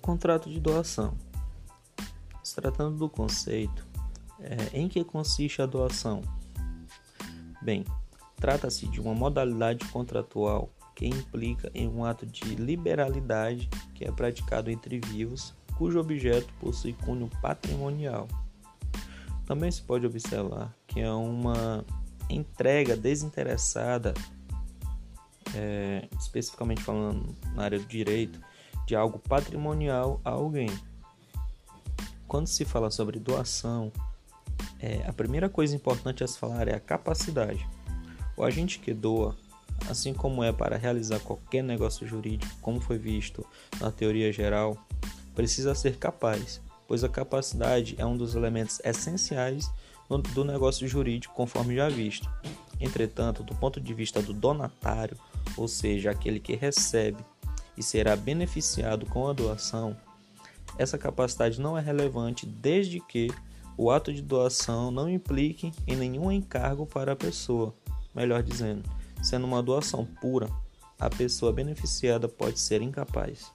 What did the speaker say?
Contrato de doação. Se tratando do conceito, é, em que consiste a doação? Bem, trata-se de uma modalidade contratual que implica em um ato de liberalidade que é praticado entre vivos, cujo objeto possui cunho patrimonial. Também se pode observar que é uma entrega desinteressada, é, especificamente falando na área do direito, de algo patrimonial a alguém. Quando se fala sobre doação, é, a primeira coisa importante a se falar é a capacidade. O agente que doa, assim como é para realizar qualquer negócio jurídico, como foi visto na teoria geral, precisa ser capaz, pois a capacidade é um dos elementos essenciais do negócio jurídico, conforme já visto. Entretanto, do ponto de vista do donatário, ou seja, aquele que recebe e será beneficiado com a doação, essa capacidade não é relevante desde que o ato de doação não implique em nenhum encargo para a pessoa. Melhor dizendo, sendo uma doação pura, a pessoa beneficiada pode ser incapaz.